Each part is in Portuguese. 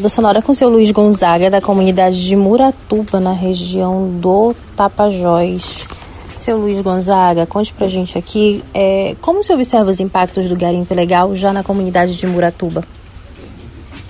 Do Sonora com seu Luiz Gonzaga, da comunidade de Muratuba, na região do Tapajós. Seu Luiz Gonzaga, conte pra gente aqui é, como se observa os impactos do garimpo legal já na comunidade de Muratuba.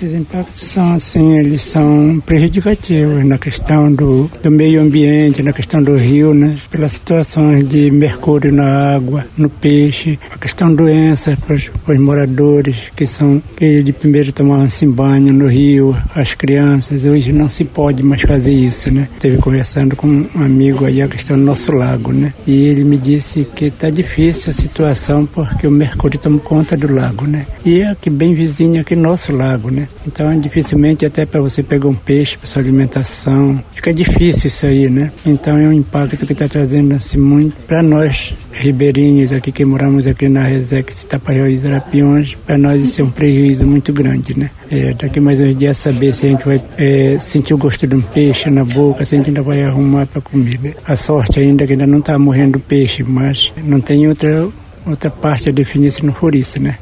Os impactos são assim, eles são prejudicativos na questão do, do meio ambiente, na questão do rio, né? Pelas situações de mercúrio na água, no peixe, a questão doenças para os, para os moradores que são que de primeiro tomavam assim banho no rio, as crianças, hoje não se pode mais fazer isso, né? Esteve conversando com um amigo aí a questão do nosso lago, né? E ele me disse que está difícil a situação porque o mercúrio toma conta do lago, né? E é aqui bem vizinho aqui nosso lago, né? Então, dificilmente até para você pegar um peixe para sua alimentação, fica difícil isso aí, né? Então, é um impacto que está trazendo assim muito para nós ribeirinhos aqui que moramos aqui na Resex Tapajós e Arapiões, para nós isso é um prejuízo muito grande, né? É, daqui mais uns dias saber se a gente vai é, sentir o gosto de um peixe na boca, se a gente ainda vai arrumar para comer. Né? A sorte ainda é que ainda não está morrendo peixe, mas não tem outra outra parte a definir se não for isso, né?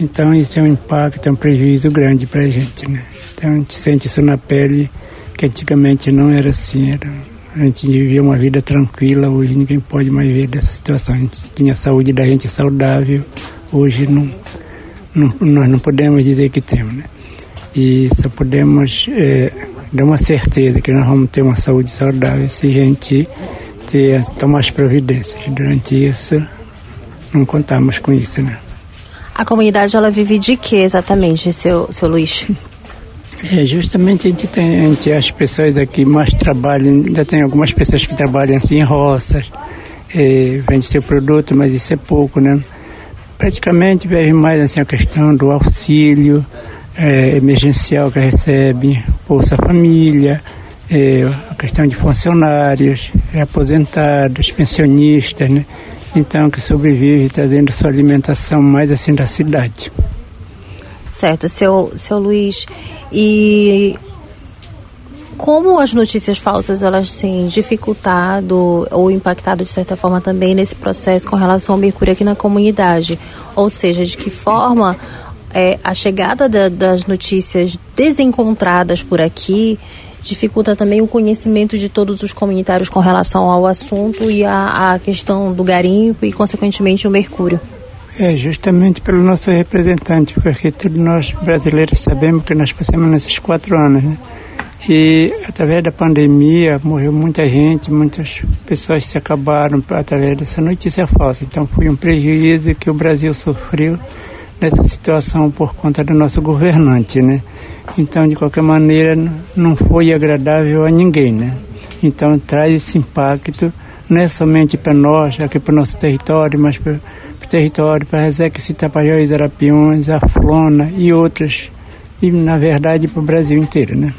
Então isso é um impacto, é um prejuízo grande para a gente, né? Então a gente sente isso na pele, que antigamente não era assim, era, a gente vivia uma vida tranquila, hoje ninguém pode mais ver dessa situação. A gente tinha a saúde da gente saudável, hoje não, não nós não podemos dizer que temos, né? E só podemos é, dar uma certeza que nós vamos ter uma saúde saudável se a gente ter, tomar as providências. Durante isso, não contamos com isso, né? A comunidade ela vive de que exatamente, seu, seu Luiz? É, justamente a gente tem, a gente, as pessoas aqui mais trabalham, ainda tem algumas pessoas que trabalham assim em roças, é, vende seu produto, mas isso é pouco, né? Praticamente vive mais assim a questão do auxílio é, emergencial que recebe, Bolsa Família, é, a questão de funcionários, é, aposentados, pensionistas, né? Então que sobrevive trazendo sua alimentação mais assim da cidade. Certo, seu, seu Luiz, e como as notícias falsas elas têm dificultado ou impactado de certa forma também nesse processo com relação ao mercúrio aqui na comunidade? Ou seja, de que forma é, a chegada da, das notícias desencontradas por aqui dificulta também o conhecimento de todos os comunitários com relação ao assunto e a questão do garimpo e, consequentemente, o mercúrio. É, justamente pelo nosso representante, porque todos nós brasileiros sabemos que nós passamos nesses quatro anos, né? E através da pandemia morreu muita gente, muitas pessoas se acabaram através dessa notícia falsa. Então foi um prejuízo que o Brasil sofreu nessa situação por conta do nosso governante, né? Então, de qualquer maneira, não foi agradável a ninguém, né? Então, traz esse impacto, não é somente para nós, aqui para o nosso território, mas para o território, para Rezeque, Citapajós, Arapiões, a Flona e outras, e na verdade para o Brasil inteiro, né?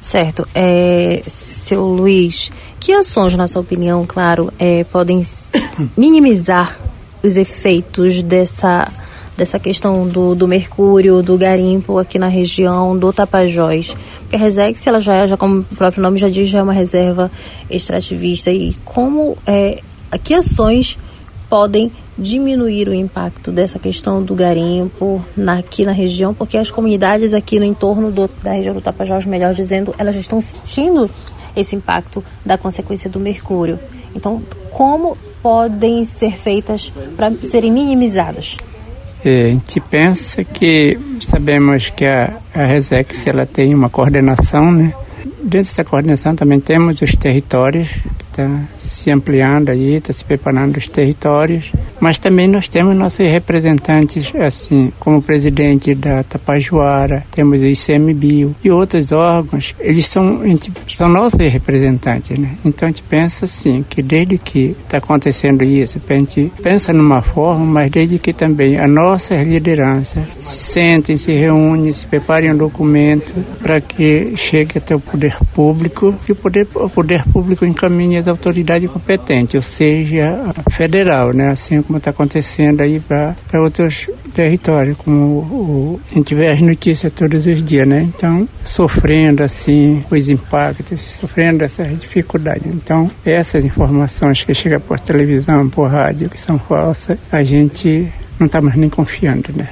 Certo. É, seu Luiz, que ações, na sua opinião, claro, é, podem minimizar os efeitos dessa, dessa questão do, do mercúrio, do garimpo aqui na região do Tapajós. Porque a Resex, ela já, já, como o próprio nome já diz, já é uma reserva extrativista. E como, é, que ações podem diminuir o impacto dessa questão do garimpo na, aqui na região, porque as comunidades aqui no entorno do, da região do Tapajós, melhor dizendo, elas já estão sentindo esse impacto da consequência do mercúrio. Então, como podem ser feitas para serem minimizadas? É, a gente pensa que sabemos que a, a Resex ela tem uma coordenação, né? Dentro dessa coordenação também temos os territórios está se ampliando aí, está se preparando os territórios, mas também nós temos nossos representantes, assim, como o presidente da Tapajoara, temos o ICMBio e outros órgãos, eles são, são nossos representantes, né? Então a gente pensa assim, que desde que está acontecendo isso, a gente pensa numa forma, mas desde que também a nossa liderança se sentem, se reúnem, se preparem um documento para que chegue até o poder público e o poder, o poder público encaminhe as autoridades competentes, ou seja, federal, né? Assim como está acontecendo aí para outros territórios, como o, a gente vê as notícias todos os dias, né? Então, sofrendo assim os impactos, sofrendo essas dificuldades. Então, essas informações que chegam por televisão, por rádio, que são falsas, a gente não está mais nem confiando, né?